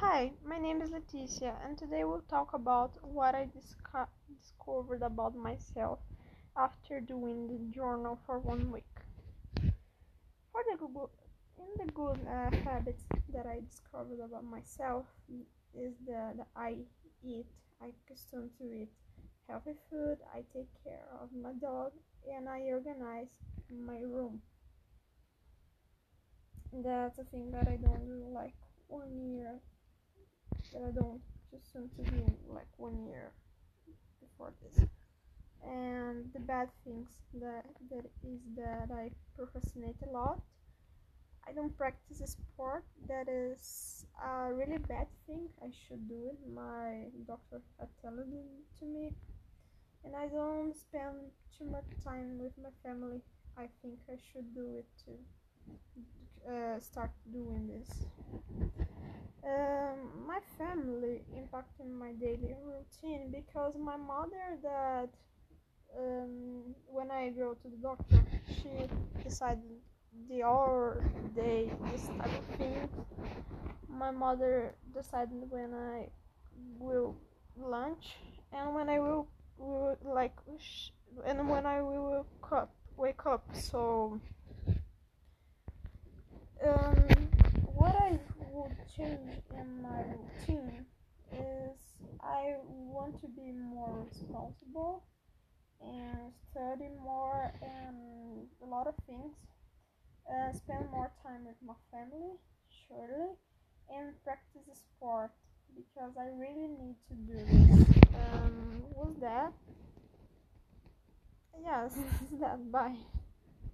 Hi, my name is Leticia, and today we'll talk about what I disco- discovered about myself after doing the journal for one week. For the Google, in the good uh, habits that I discovered about myself is that I eat, I custom to eat healthy food, I take care of my dog, and I organize my room. That's a thing that I don't do like one year that I don't just want to do like one year before this. And the bad things that that is that I procrastinate a lot. I don't practice a sport. That is a really bad thing. I should do it. My doctor had told it to me. And I don't spend too much time with my family. I think I should do it to uh, start doing this. Um, family impacted my daily routine because my mother that um, when I go to the doctor she decided the hour day this type of thing. My mother decided when I will lunch and when I will, will like and when I will wake up wake up. So um what I change in my routine is I want to be more responsible and study more and a lot of things. Uh, spend more time with my family, surely, and practice sport because I really need to do this. Um, was that? Yes, that. Bye.